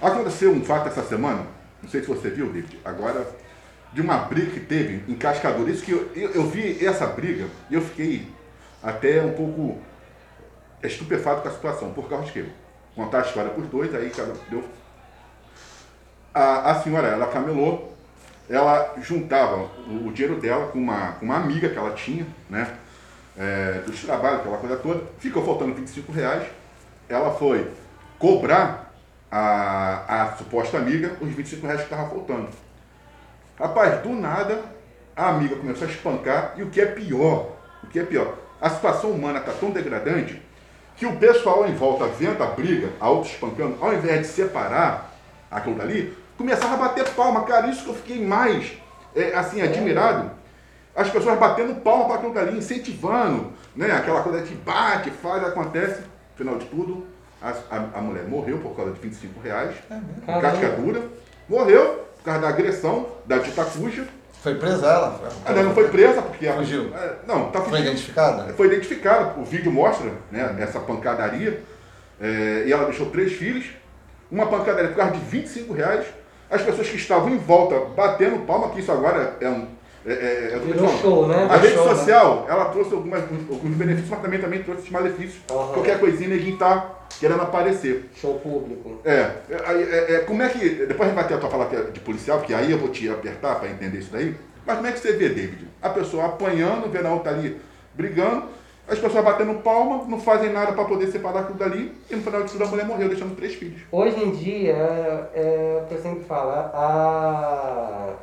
Aconteceu um fato essa semana, não sei se você viu, David, agora, de uma briga que teve em Cascadura. Isso que eu, eu, eu vi essa briga e eu fiquei até um pouco estupefato com a situação, por causa de quê? Contar a história por dois, aí cada deu. A, a senhora, ela camelou, ela juntava o, o dinheiro dela com uma, com uma amiga que ela tinha, né? É, dos trabalhos, aquela coisa toda, ficou faltando 25 reais. Ela foi cobrar a, a suposta amiga os 25 reais que estavam faltando. Rapaz, do nada, a amiga começou a espancar, e o que é pior, o que é pior, a situação humana está tão degradante que o pessoal em volta, vendo a briga, a outra espancando, ao invés de separar aquilo dali, começava a bater palma. Cara, isso que eu fiquei mais, é, assim, admirado. As pessoas batendo palma para aquilo dali, incentivando, né? Aquela coisa que bate, faz, acontece. Afinal de tudo, a, a, a mulher morreu por causa de 25 reais, é cascadura. Morreu por causa da agressão da Tita Cuxa. Foi presa ela? Ela não foi presa porque fugiu. A, é, não, tá Foi identificada? Foi identificada. O vídeo mostra, né, essa pancadaria. É, e ela deixou três filhos. Uma pancadaria por causa de 25 reais. As pessoas que estavam em volta batendo palma, que isso agora é um. É, é, é Virou show, né? A rede show, né? social, ela trouxe algumas, alguns benefícios, mas também, também trouxe malefícios. Uhum. Qualquer coisinha, ninguém tá querendo aparecer. Show público. É, é, é, é, como é que. Depois a gente vai ter a tua fala de policial, porque aí eu vou te apertar para entender isso daí. Mas como é que você vê, David? A pessoa apanhando, vendo a outra ali brigando, as pessoas batendo palma, não fazem nada para poder separar aquilo dali, e no final de tudo a mulher morreu, deixando três filhos. Hoje em dia, é, é o que eu sempre falo, a,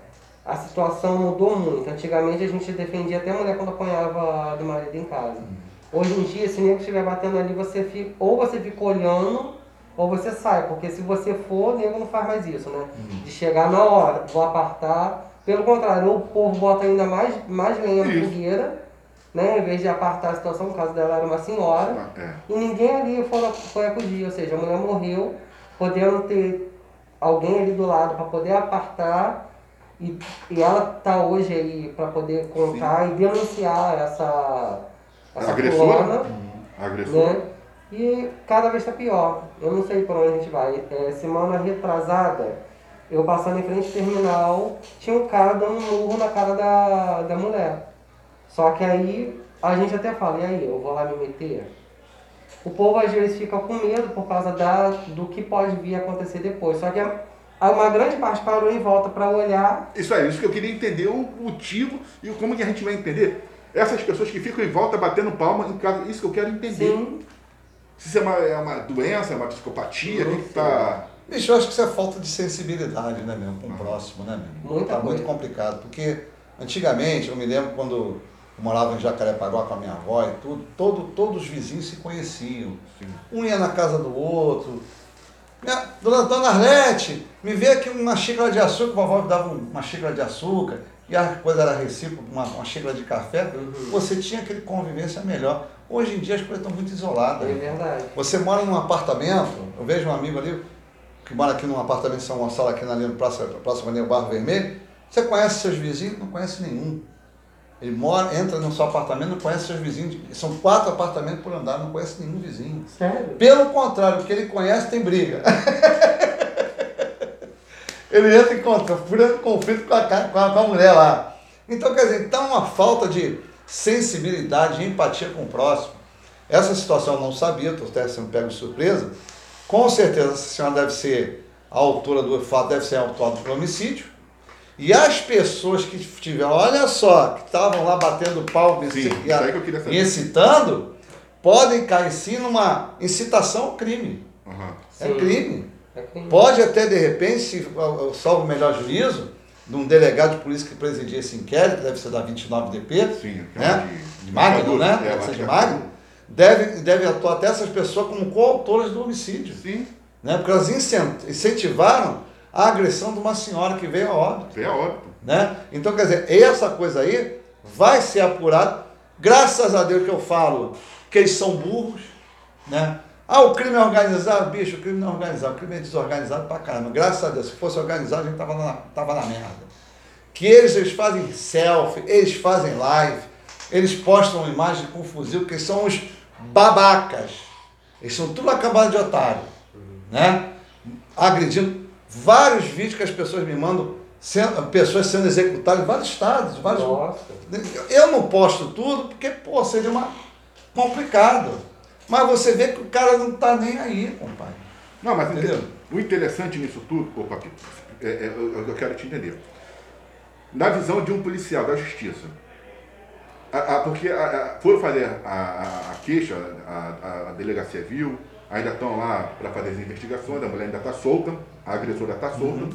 a situação mudou muito. Antigamente a gente defendia até a mulher quando apanhava do marido em casa. Hoje em dia, se nego estiver batendo ali, você fica, ou você fica olhando, ou você sai, porque se você for, o nego não faz mais isso, né? De chegar na hora, vou apartar. Pelo contrário, o povo bota ainda mais, mais lenha na fogueira, né? Em vez de apartar a situação, no caso dela era uma senhora. É. E ninguém ali foi, foi acudir, ou seja, a mulher morreu, podendo ter alguém ali do lado para poder apartar, e, e ela tá hoje aí para poder contar e denunciar essa, essa Agressora? fulana, A agressora. né? E cada vez está pior. Eu não sei para onde a gente vai. É, semana retrasada, eu passando em frente ao terminal, tinha um cara dando um murro na cara da, da mulher. Só que aí a gente até fala, e aí, eu vou lá me meter? O povo às vezes fica com medo por causa da, do que pode vir a acontecer depois. Só que a, uma grande parte parou em volta para olhar. Isso aí, isso que eu queria entender o motivo e como que a gente vai entender. Essas pessoas que ficam em volta batendo palma em casa, isso que eu quero entender. Sim, Se isso é uma, é uma doença, é uma psicopatia, o que que tá. Bicho, eu acho que isso é falta de sensibilidade, né, mesmo, com o próximo, né, mesmo? Muita tá muito coisa. complicado, porque antigamente, eu me lembro quando eu morava em Jacarepaguá com a minha avó e tudo, todo, todos os vizinhos se conheciam. Sim. Um ia na casa do outro. Minha, dona, dona Arlete, me vê aqui uma xícara de açúcar, a vovó me dava um- uma xícara de açúcar, e a coisa era recíproca, uma, uma xícara de café, Uhum. você tinha aquele convivência melhor. Hoje em dia as coisas estão muito isoladas. é verdade. Você mora num apartamento, eu vejo um amigo ali que mora aqui num apartamento em São Gonçalo, aqui na linha do Praça, Praça Maneiro Barro Vermelho. Você conhece seus vizinhos? Não conhece nenhum. Ele mora, entra no seu apartamento, não conhece seus vizinhos. São quatro apartamentos por andar, não conhece nenhum vizinho. Sério? Pelo contrário, o que ele conhece tem briga. ele entra em contra- furando conflito com a, com, a, com a mulher lá. Então, quer dizer, então uma falta de sensibilidade, de empatia com o próximo. Essa situação eu não sabia, estou até sendo pego de surpresa. Com certeza essa senhora deve ser a autora do fato, deve ser a autora do homicídio. E as pessoas que tiveram, olha só, que estavam lá batendo pau Sim, que me incitando, podem cair sim numa incitação ao crime. Aham. É Sim. crime. É. Pode até, de repente, se eu salvo o melhor juízo, de um delegado de polícia que presidia esse inquérito, que deve ser da 29DP, Sim, né? aquela de Magno, né? É, Deve ela ser de Magno. Deve, deve atuar até essas pessoas como coautoras do homicídio. Sim, Né? Porque elas incent- incentivaram a agressão de uma senhora que veio a óbito. é óbvio. Né? Então, quer dizer, essa coisa aí vai ser apurada. Graças a Deus que eu falo que eles são burros. Né? Ah, o crime é organizado? Bicho, o crime não é organizado, o crime é desorganizado pra caramba. Graças a Deus, se fosse organizado, a gente tava na, tava na merda. Que eles, eles fazem selfie, eles fazem live, eles postam imagem com fuzil, porque são os babacas. Eles são tudo acabado de otário. Né? agredindo. Vários vídeos que as pessoas me mandam, sendo, pessoas sendo executadas em vários estados, vários. Nossa. Eu não posto tudo porque, pô, seria uma complicado. Mas você vê que o cara não tá nem aí, compadre. Não, mas Entendeu? o interessante nisso tudo, ô Papito, é, é, eu, eu quero te entender. Na visão de um policial da justiça, a- a- porque a, foram fazer a, queixa, a, delegacia viu, ainda estão lá para fazer as investigações, a mulher ainda está solta, a agressora está solta.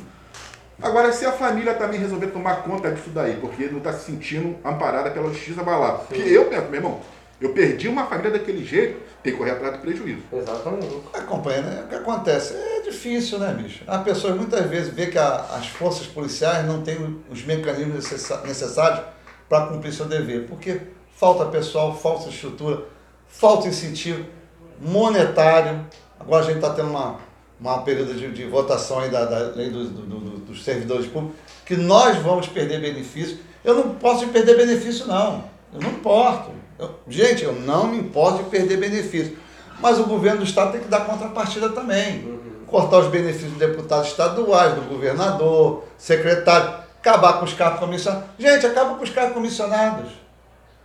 Agora, se a família também resolver tomar conta disso daí, porque não está se sentindo amparada pela justiça, vai lá. Porque eu penso, meu irmão, eu perdi uma família daquele jeito, tem que correr atrás do prejuízo. Exatamente. Acompanha, né? O que acontece? É difícil, né, bicho? As pessoas muitas vezes vê que a- as forças policiais não têm os mecanismos necessários para cumprir seu dever. Porque falta pessoal, falta estrutura, falta incentivo monetário. Agora a gente está tendo uma, uma período de, de votação aí da, da lei dos, do- do- dos servidores públicos, que nós vamos perder benefício. Eu não posso de perder benefício, não. Eu não importo. Eu- gente, eu não me importo de perder benefício. Mas o governo do Estado tem que dar contrapartida também. Cortar os benefícios dos deputados estaduais, do governador, secretário, acabar com os cargos comissionados. Gente, acaba com os cargos comissionados.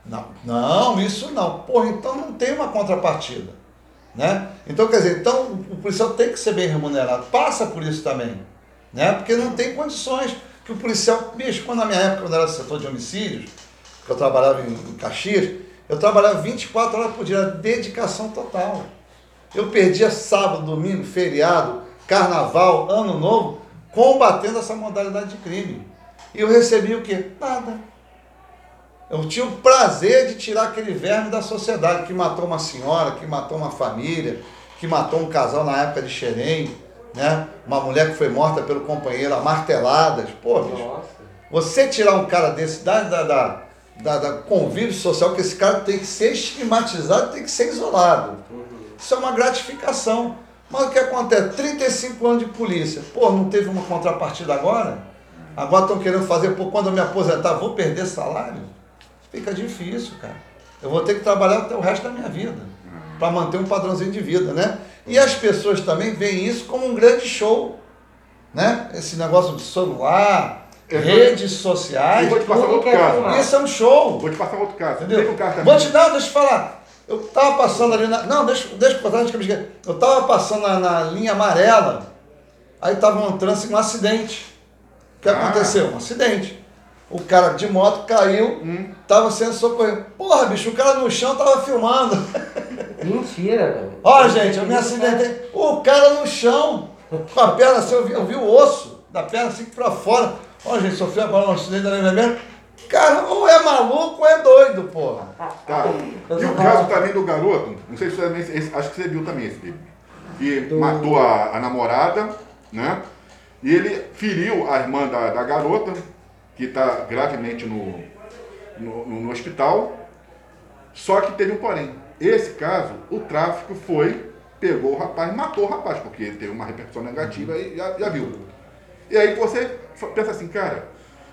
Não, não, isso não. Porra, então não tem uma contrapartida. Né? Então, quer dizer, então o policial tem que ser bem remunerado. Passa por isso também. Né? Porque não tem condições. Que o policial, bicho, quando na minha época, quando era setor de homicídios, que eu trabalhava em, em Caxias, eu trabalhava 24 horas por dia, era dedicação total. Eu perdia sábado, domingo, feriado, carnaval, ano novo, combatendo essa modalidade de crime. E eu recebia o quê? Nada. Eu tinha o prazer de tirar aquele verme da sociedade que matou uma senhora, que matou uma família, que matou um casal na época de Xerém, né? Uma mulher que foi morta pelo companheiro, a marteladas. Pô, bicho, você tirar um cara desse da, da, da, da, da convívio social, que esse cara tem que ser estigmatizado, tem que ser isolado. Isso é uma gratificação. Mas o que acontece? 35 anos de polícia. Pô, não teve uma contrapartida agora? Agora estão querendo fazer, pô, quando eu me aposentar, vou perder salário? Fica difícil, cara. Eu vou ter que trabalhar até o resto da minha vida. Para manter um padrãozinho de vida, né? E as pessoas também veem isso como um grande show. Né? Esse negócio de celular, Eu redes Eu sociais. vou te passar outro é caso. Isso é um show. Vou te passar outro caso. Entendeu? Um caso. Vou te dar, deixa eu falar. Eu tava passando ali na. Não, deixa, deixa eu contar antes que eu me esqueça. Eu tava passando na, na linha amarela, aí tava um trânsito, um acidente. O que Ah. aconteceu? Um acidente. O cara de moto caiu, Hum. tava sendo socorrido. Porra, bicho, o cara no chão tava filmando. Mentira, velho. Ó, gente, eu me acidentei. O cara no chão, com a perna assim, eu vi, eu vi o osso da perna assim pra fora. Ó, gente, sofreu agora um acidente da. Cara, ou é maluco ou é doido, porra. Tá. Eu E o caso também do garoto, não sei se você também, esse- acho que você viu também esse vídeo. Que matou a, a namorada, né? E ele feriu a irmã da, da garota, que está gravemente no, no, no- hospital. Só que teve um porém. Esse caso, o tráfico foi, pegou o rapaz matou o rapaz, porque teve uma repercussão negativa e já, já viu. E aí você pensa assim, cara,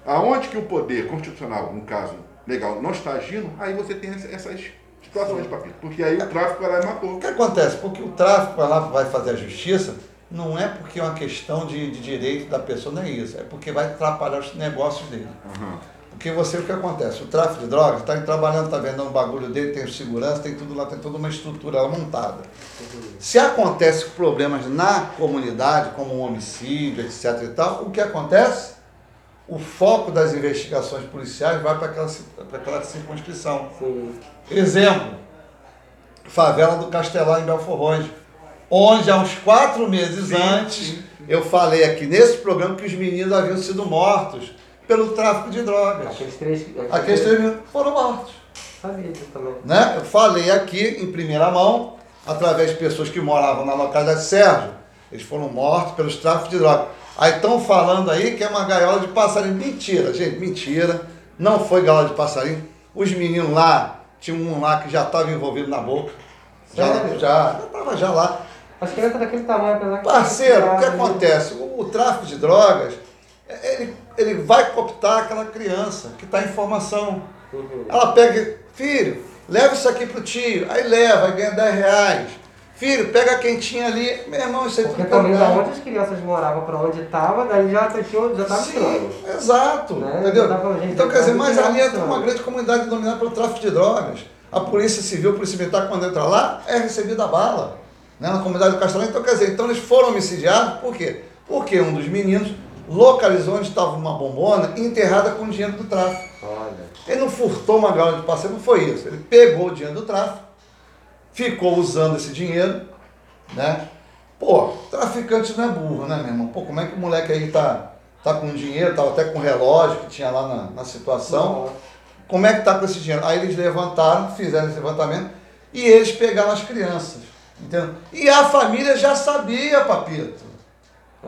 aonde que o poder constitucional, no caso legal, não está agindo, aí você tem essa- essas situações, papito. Porque aí o tráfico vai lá e matou. O que acontece? Porque o tráfico vai lá vai fazer a justiça, não é porque é uma questão de, de direito da pessoa, não é isso. É porque vai atrapalhar os negócios dele. Aham. Porque você, o que acontece? O tráfico de drogas está trabalhando, está vendendo o bagulho dele, tem segurança, tem tudo lá, tem toda uma estrutura montada. Se acontece problemas na comunidade, como um homicídio, etc e tal, o que acontece? O foco das investigações policiais vai para aquela, aquela circunscrição. Sim. Exemplo, favela do Castelão em Belfor Roxo, onde há uns quatro meses Sim, antes sim. eu falei aqui nesse programa que os meninos haviam sido mortos pelo tráfico de drogas. Aqueles três. Aqueles três meninos foram mortos. Sabia disso também. Né? Eu falei aqui em primeira mão, através de pessoas que moravam na localidade de Sérgio, eles foram mortos pelos tráficos de drogas. Aí estão falando aí que é uma gaiola de passarinho. Mentira, gente, mentira. Não foi gaiola de passarinho. Os meninos lá, tinha um lá que já estava envolvido na boca. Já Sério? já estava já lá. As crianças daquele tamanho, apesar que. Parceiro, o que né? acontece? O, o tráfico de drogas, ele, ele vai cooptar aquela criança que está em formação. Uhum. Ela pega, filho, leva isso aqui pro tio. Aí leva, aí ganha 10 reais. Filho, pega quem tinha ali, meu irmão, isso aí Porque tudo tá também da ligado. onde as crianças moravam para onde estava, daí já tinha, já estava Sim, estranho. exato, Né? entendeu? Gente Então, quer dizer, mas ali é uma grande comunidade dominada pelo tráfico de drogas. A polícia civil, a polícia militar, quando entra lá, é recebida a bala. Né? Na comunidade do Castelão. Então, quer dizer, então eles foram homicidiados, por quê? Porque um dos meninos localizou onde estava uma bombona enterrada com o dinheiro do tráfico. Olha. Ele não furtou uma gaiola de passeio, não foi isso. Ele pegou o dinheiro do tráfico, ficou usando esse dinheiro, né? Pô, traficante não é burro, né, meu irmão? Pô, como é que o moleque aí tá, tá com dinheiro, tava até com relógio que tinha lá na, na situação. Como é que tá com esse dinheiro? Aí eles levantaram, fizeram esse levantamento e eles pegaram as crianças. Entendeu? E a família já sabia, papito.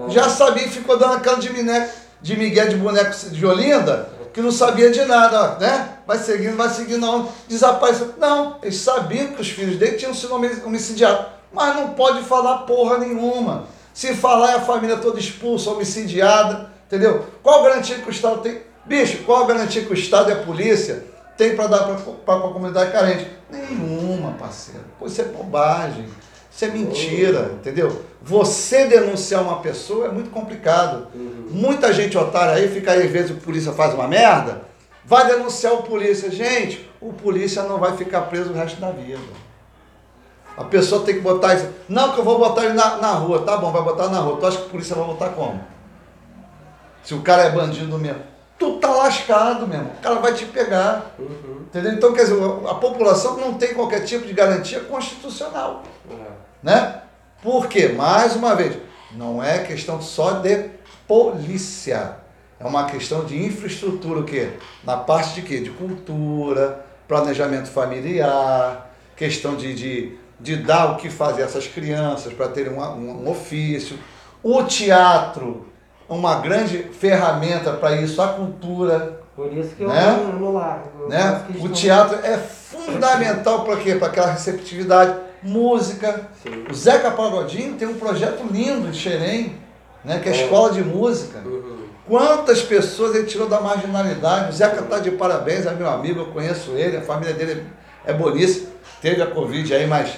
Já sabia ficou dando aquela de, mineco, de Miguel de boneco de Olinda, que não sabia de nada, né? Vai seguindo, vai seguindo, não, desapareceu. Não, eles sabiam que os filhos dele tinham sido homi- homicidiados, mas não pode falar porra nenhuma. Se falar é a família toda expulsa, homicidiada, entendeu? Qual garantia que o Estado tem? Bicho, qual garantia que o Estado e a polícia tem para dar para a comunidade carente? Nenhuma, parceiro. Pô, isso é bobagem. Isso é mentira, entendeu? Você denunciar uma pessoa é muito complicado. Muita gente otária aí fica aí, às vezes o polícia faz uma merda, vai denunciar o polícia. Gente, o polícia não vai ficar preso o resto da vida. A pessoa tem que botar isso. Não, que eu vou botar ele na, na rua. Tá bom, vai botar na rua. Tu acha que a polícia vai botar como? Se o cara é bandido mesmo. Tu tá lascado mesmo. O cara vai te pegar. Uhum. Entendeu? Então, quer dizer, a população não tem qualquer tipo de garantia constitucional. É. Né? Por quê? Mais uma vez, não é questão só de polícia. É uma questão de infraestrutura, o quê? Na parte de quê? De cultura, planejamento familiar, questão de, de, de dar o que fazer a essas crianças para terem uma- um, um ofício. O teatro, uma grande ferramenta para isso, a cultura, Por isso que eu Né? não, largo. Né? O teatro é fundamental para quê? Para aquela receptividade, música. Sim. O Zeca Pagodinho tem um projeto lindo em Xerém, né? Que é a É. escola de música. Uhum. Quantas pessoas ele tirou da marginalidade? O Zeca está de parabéns, é meu amigo, eu conheço ele, a família dele é boníssima. Teve a Covid aí, mas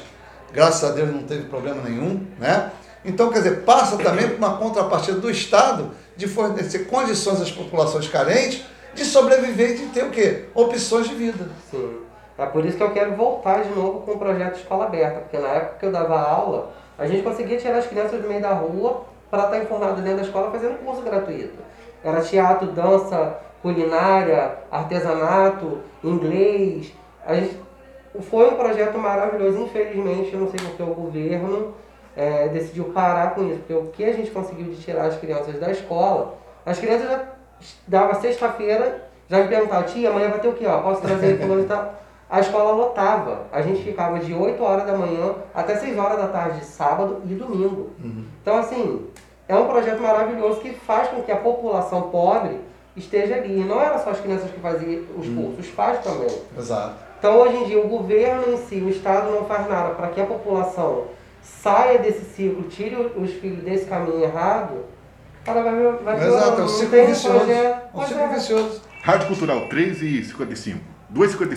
graças a Deus não teve problema nenhum, né? Então, quer dizer, passa também por uma contrapartida do Estado de fornecer condições às populações carentes de sobreviver e de ter o quê? Opções de vida. Sim. É por isso que eu quero voltar de novo com o projeto escola aberta, porque na época que eu dava aula, a gente conseguia tirar as crianças do meio da rua para estar informado dentro da escola fazendo curso gratuito. Era teatro, dança, culinária, artesanato, inglês. A gente, foi um projeto maravilhoso, infelizmente, eu não sei porque o governo eh, decidiu parar com isso, porque o que a gente conseguiu de tirar as crianças da escola, as crianças já dava sexta-feira, já me perguntavam, tia, amanhã vai ter o quê? Ó, posso trazer e tal? A escola lotava. A gente ficava de 8 horas da manhã até 6 horas da tarde, sábado e domingo. Então, assim, é um projeto maravilhoso que faz com que a população pobre esteja ali. E não era só as crianças que faziam os cursos, os pais também. Exato. Então, hoje em dia, o governo em si, o Estado não faz nada para que a população saia desse ciclo, tire os filhos desse caminho errado. Cara, vai, vai Exato, é um ciclo vicioso. É um ciclo é. vicioso. Rádio Cultural 3 e 55. 2,55.